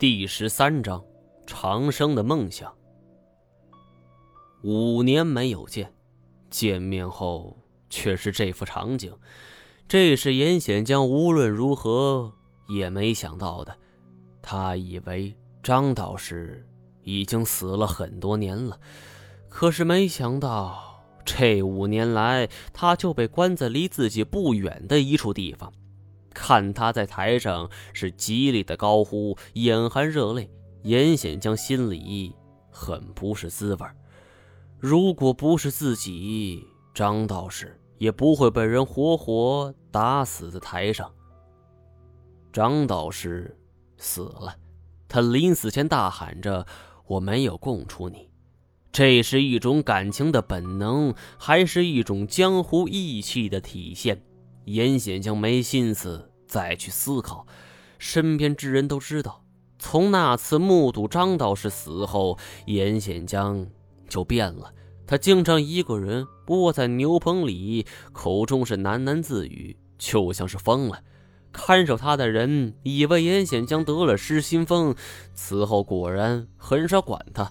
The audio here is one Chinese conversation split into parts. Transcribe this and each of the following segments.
第十三章，长生的梦想。五年没有见，见面后却是这副场景，这是严显江无论如何也没想到的。他以为张道士已经死了很多年了，可是没想到这五年来，他就被关在离自己不远的一处地方。看他在台上是极力的高呼，眼含热泪，严显江心里很不是滋味如果不是自己，张道士也不会被人活活打死在台上。张道士死了，他临死前大喊着：“我没有供出你。”这是一种感情的本能，还是一种江湖义气的体现？严显江没心思再去思考，身边之人都知道，从那次目睹张道士死后，严显江就变了。他经常一个人窝在牛棚里，口中是喃喃自语，就像是疯了。看守他的人以为严显江得了失心疯，此后果然很少管他。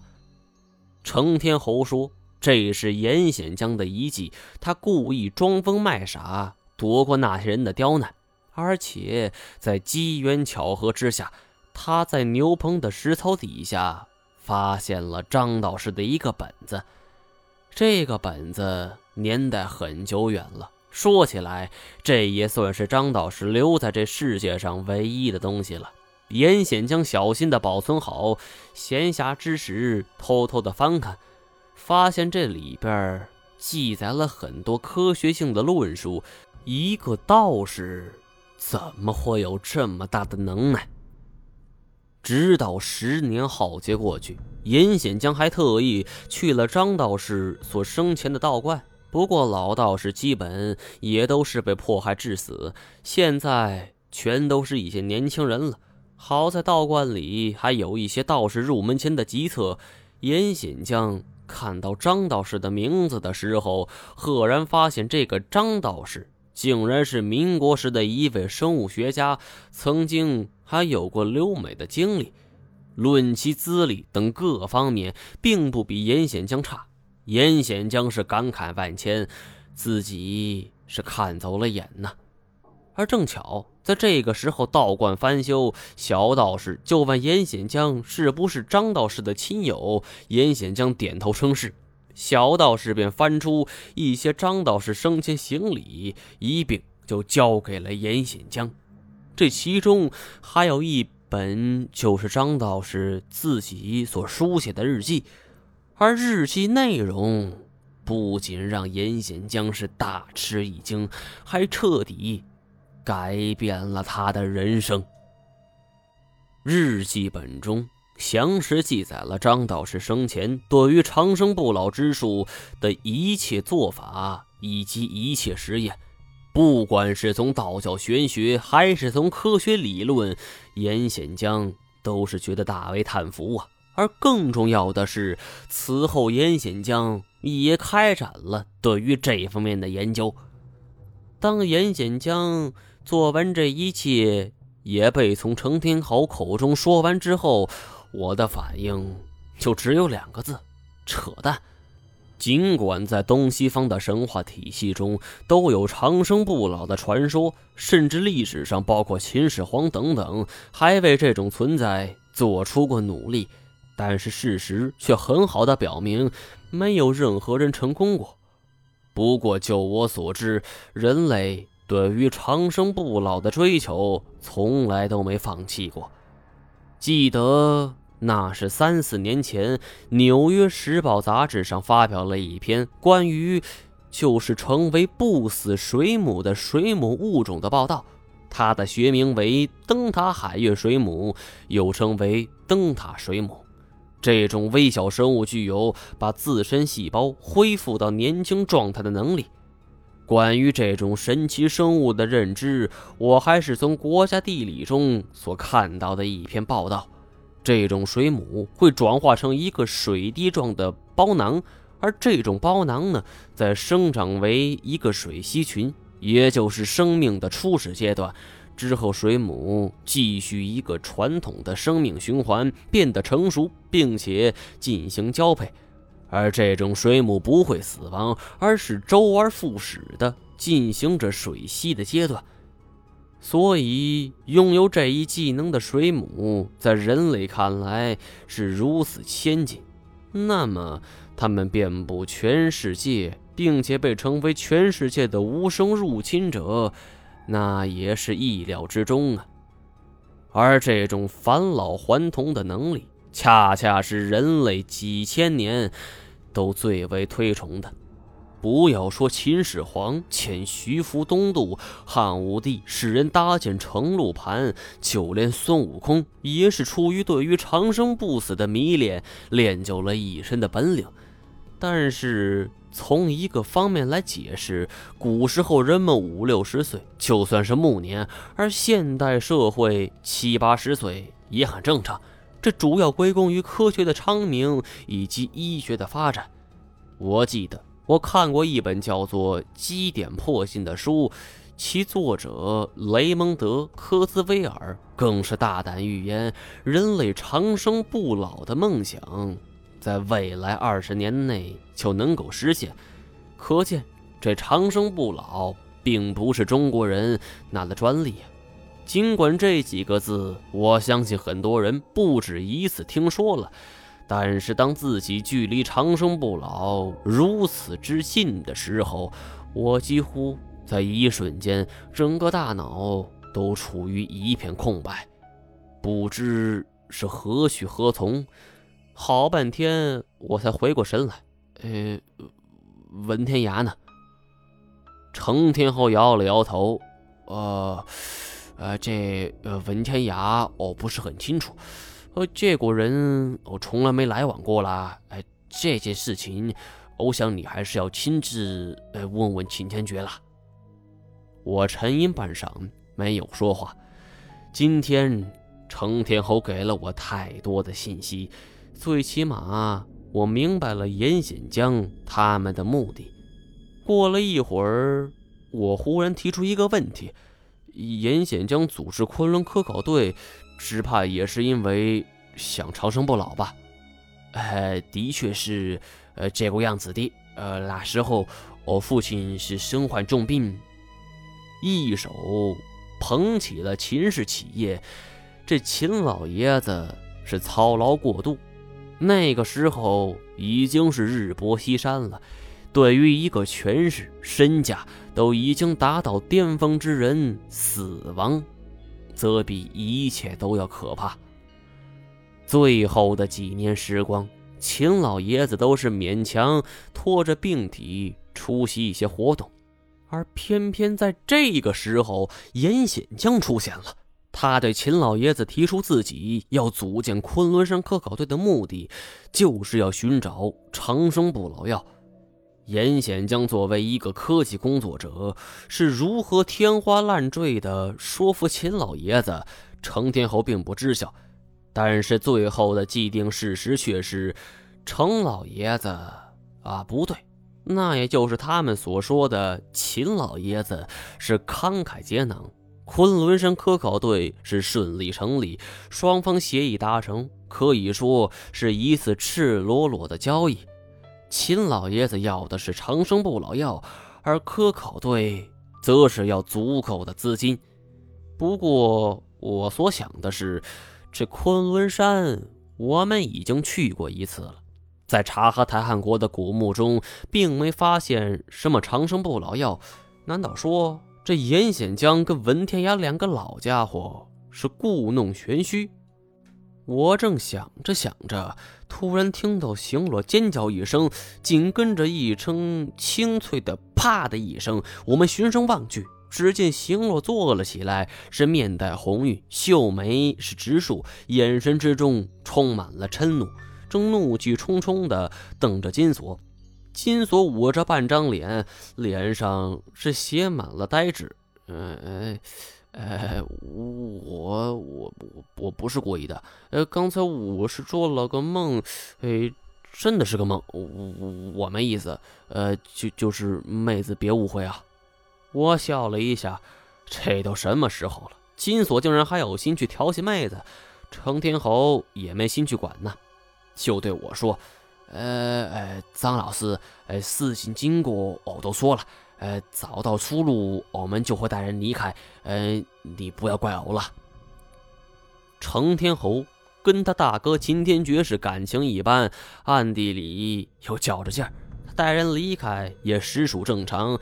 成天侯说这是严显江的遗迹，他故意装疯卖傻。躲过那些人的刁难，而且在机缘巧合之下，他在牛棚的石槽底下发现了张道士的一个本子。这个本子年代很久远了，说起来，这也算是张道士留在这世界上唯一的东西了。严显将小心的保存好，闲暇之时偷偷的翻看，发现这里边记载了很多科学性的论述。一个道士怎么会有这么大的能耐？直到十年浩劫过去，严显江还特意去了张道士所生前的道观。不过老道士基本也都是被迫害致死，现在全都是一些年轻人了。好在道观里还有一些道士入门前的籍册。严显江看到张道士的名字的时候，赫然发现这个张道士。竟然是民国时的一位生物学家，曾经还有过留美的经历，论其资历等各方面，并不比严显江差。严显江是感慨万千，自己是看走了眼呐。而正巧在这个时候，道观翻修，小道士就问严显江是不是张道士的亲友。严显江点头称是。小道士便翻出一些张道士生前行礼，一并就交给了严显江。这其中还有一本，就是张道士自己所书写的日记。而日记内容不仅让严显江是大吃一惊，还彻底改变了他的人生。日记本中。详实记载了张道士生前对于长生不老之术的一切做法以及一切实验，不管是从道教玄学还是从科学理论，严显江都是觉得大为叹服啊。而更重要的是，此后严显江也开展了对于这方面的研究。当严显江做完这一切，也被从程天豪口中说完之后。我的反应就只有两个字：扯淡。尽管在东西方的神话体系中都有长生不老的传说，甚至历史上包括秦始皇等等还为这种存在做出过努力，但是事实却很好的表明，没有任何人成功过。不过就我所知，人类对于长生不老的追求从来都没放弃过。记得。那是三四年前，《纽约时报》杂志上发表了一篇关于就是成为不死水母的水母物种的报道。它的学名为灯塔海月水母，又称为灯塔水母。这种微小生物具有把自身细胞恢复到年轻状态的能力。关于这种神奇生物的认知，我还是从《国家地理》中所看到的一篇报道。这种水母会转化成一个水滴状的包囊，而这种包囊呢，在生长为一个水螅群，也就是生命的初始阶段。之后，水母继续一个传统的生命循环，变得成熟，并且进行交配。而这种水母不会死亡，而是周而复始的进行着水螅的阶段。所以，拥有这一技能的水母，在人类看来是如此先进。那么，它们遍布全世界，并且被称为全世界的无声入侵者，那也是意料之中啊。而这种返老还童的能力，恰恰是人类几千年都最为推崇的。不要说秦始皇遣徐福东渡，汉武帝使人搭建成露盘，就连孙悟空也是出于对于长生不死的迷恋，练就了一身的本领。但是从一个方面来解释，古时候人们五六十岁就算是暮年，而现代社会七八十岁也很正常。这主要归功于科学的昌明以及医学的发展。我记得。我看过一本叫做《基点破信》的书，其作者雷蒙德·科兹威尔更是大胆预言人类长生不老的梦想，在未来二十年内就能够实现。可见，这长生不老并不是中国人拿的专利啊！尽管这几个字，我相信很多人不止一次听说了。但是，当自己距离长生不老如此之近的时候，我几乎在一瞬间，整个大脑都处于一片空白，不知是何去何从。好半天，我才回过神来。呃，文天涯呢？程天后摇了摇头。呃，呃，这呃，文天涯，我不是很清楚。呃，这个人我从来没来往过啦。哎，这件事情，我想你还是要亲自呃问问秦天爵啦。我沉吟半晌，没有说话。今天程天侯给了我太多的信息，最起码我明白了严显江他们的目的。过了一会儿，我忽然提出一个问题：严显江组织昆仑科考队。只怕也是因为想长生不老吧？呃，的确是，呃，这个样子的。呃，那时候我父亲是身患重病，一手捧起了秦氏企业。这秦老爷子是操劳过度，那个时候已经是日薄西山了。对于一个权势、身价都已经达到巅峰之人，死亡。则比一切都要可怕。最后的几年时光，秦老爷子都是勉强拖着病体出席一些活动，而偏偏在这个时候，严显江出现了。他对秦老爷子提出自己要组建昆仑山科考队的目的，就是要寻找长生不老药。严显江作为一个科技工作者，是如何天花乱坠的说服秦老爷子？程天侯并不知晓，但是最后的既定事实却是，程老爷子啊，不对，那也就是他们所说的秦老爷子是慷慨解囊。昆仑山科考队是顺利成立，双方协议达成，可以说是一次赤裸裸的交易。秦老爷子要的是长生不老药，而科考队则是要足够的资金。不过，我所想的是，这昆仑山我们已经去过一次了，在察哈台汗国的古墓中，并没发现什么长生不老药。难道说这严显江跟文天涯两个老家伙是故弄玄虚？我正想着想着，突然听到行罗尖叫一声，紧跟着一声清脆的“啪”的一声。我们循声望去，只见行罗坐了起来，是面带红晕，秀眉是直竖，眼神之中充满了嗔怒，正怒气冲冲地瞪着金锁。金锁捂着半张脸，脸上是写满了呆滞。嗯。哎，我我我我不是故意的。呃，刚才我是做了个梦，哎，真的是个梦。我我没意思。呃，就就是妹子别误会啊。我笑了一下，这都什么时候了，金锁竟然还有心去调戏妹子，程天侯也没心去管呢，就对我说：“呃呃，张老师，呃，事情经过我都说了，呃，找到出路，我们就会带人离开。呃，你不要怪我了。”程天侯跟他大哥秦天觉是感情一般，暗地里又较着劲儿，带人离开也实属正常。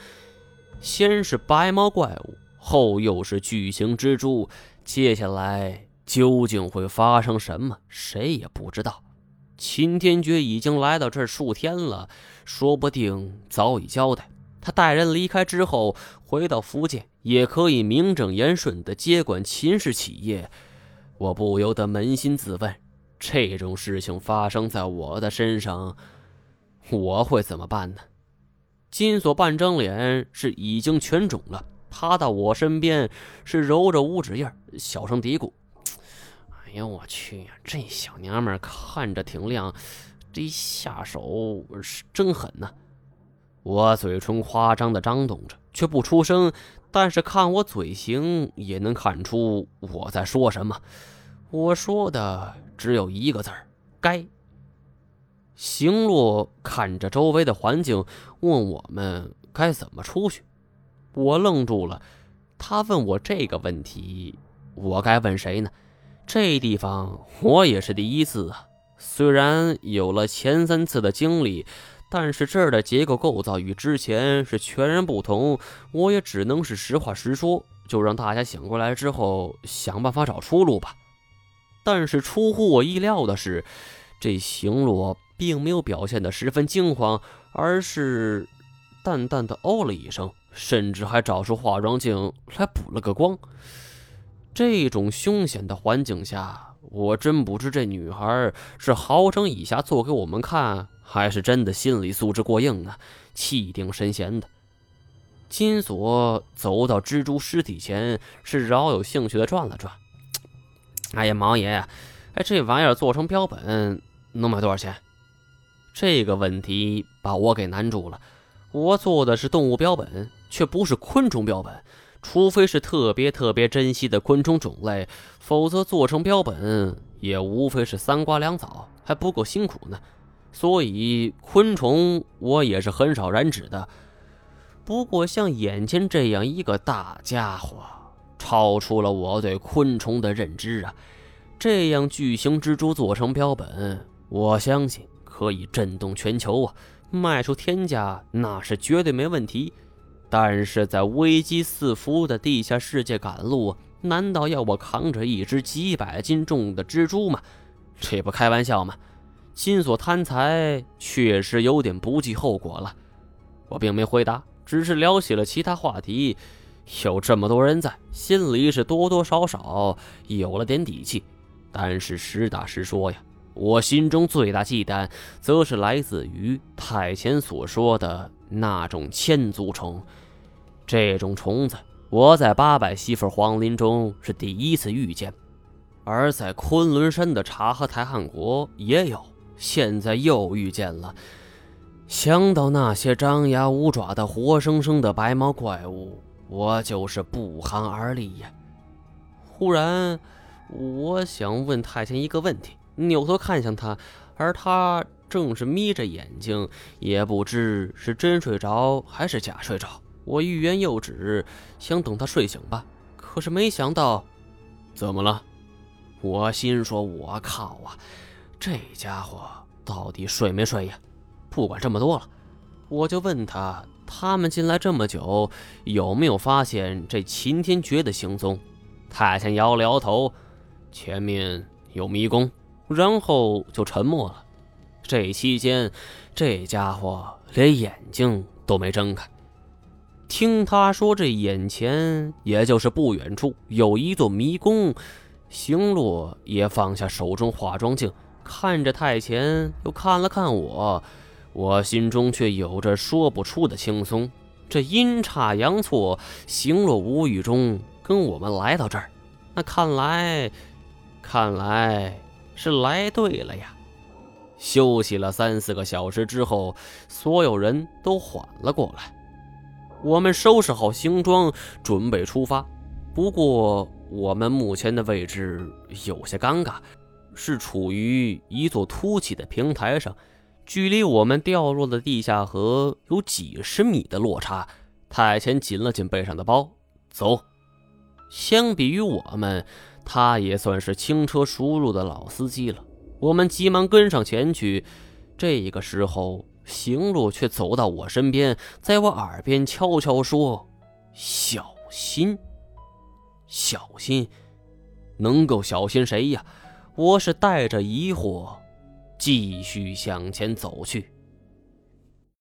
先是白毛怪物。后又是巨型蜘蛛，接下来究竟会发生什么？谁也不知道。秦天觉已经来到这儿数天了，说不定早已交代。他带人离开之后，回到福建，也可以名正言顺地接管秦氏企业。我不由得扪心自问：这种事情发生在我的身上，我会怎么办呢？金锁半张脸是已经全肿了。趴到我身边，是揉着五指印，小声嘀咕：“哎呀，我去呀，这小娘们看着挺靓，这下手是真狠呐！”我嘴唇夸张的张动着，却不出声，但是看我嘴型，也能看出我在说什么。我说的只有一个字儿：该。行洛看着周围的环境，问我们该怎么出去。我愣住了，他问我这个问题，我该问谁呢？这地方我也是第一次啊。虽然有了前三次的经历，但是这儿的结构构造与之前是全然不同。我也只能是实话实说，就让大家醒过来之后想办法找出路吧。但是出乎我意料的是，这行罗并没有表现得十分惊慌，而是淡淡的哦了一声。甚至还找出化妆镜来补了个光。这种凶险的环境下，我真不知这女孩是好整以暇做给我们看，还是真的心理素质过硬啊，气定神闲的。金锁走到蜘蛛尸体前，是饶有兴趣的转了转。哎呀，毛爷，哎，这玩意儿做成标本能卖多少钱？这个问题把我给难住了。我做的是动物标本。却不是昆虫标本，除非是特别特别珍惜的昆虫种类，否则做成标本也无非是三瓜两枣，还不够辛苦呢。所以昆虫我也是很少染指的。不过像眼前这样一个大家伙，超出了我对昆虫的认知啊！这样巨型蜘蛛做成标本，我相信可以震动全球啊，卖出天价那是绝对没问题。但是在危机四伏的地下世界赶路，难道要我扛着一只几百斤重的蜘蛛吗？这不开玩笑吗？金锁贪财确实有点不计后果了。我并没回答，只是聊起了其他话题。有这么多人在，心里是多多少少有了点底气。但是实打实说呀，我心中最大忌惮，则是来自于太前所说的。那种千足虫，这种虫子，我在八百媳妇皇林中是第一次遇见，而在昆仑山的察合台汗国也有，现在又遇见了。想到那些张牙舞爪的活生生的白毛怪物，我就是不寒而栗呀。忽然，我想问太监一个问题，扭头看向他，而他。正是眯着眼睛，也不知是真睡着还是假睡着。我欲言又止，想等他睡醒吧。可是没想到，怎么了？我心说：“我靠啊，这家伙到底睡没睡呀？”不管这么多了，我就问他：他们进来这么久，有没有发现这秦天觉的行踪？太监摇了摇头，前面有迷宫，然后就沉默了。这期间，这家伙连眼睛都没睁开。听他说，这眼前也就是不远处有一座迷宫。行洛也放下手中化妆镜，看着太前，又看了看我，我心中却有着说不出的轻松。这阴差阳错，行洛无意中跟我们来到这儿，那看来，看来是来对了呀。休息了三四个小时之后，所有人都缓了过来。我们收拾好行装，准备出发。不过我们目前的位置有些尴尬，是处于一座凸起的平台上，距离我们掉落的地下河有几十米的落差。太前紧了紧背上的包，走。相比于我们，他也算是轻车熟路的老司机了。我们急忙跟上前去。这个时候，行路却走到我身边，在我耳边悄悄说：“小心，小心，能够小心谁呀？”我是带着疑惑，继续向前走去。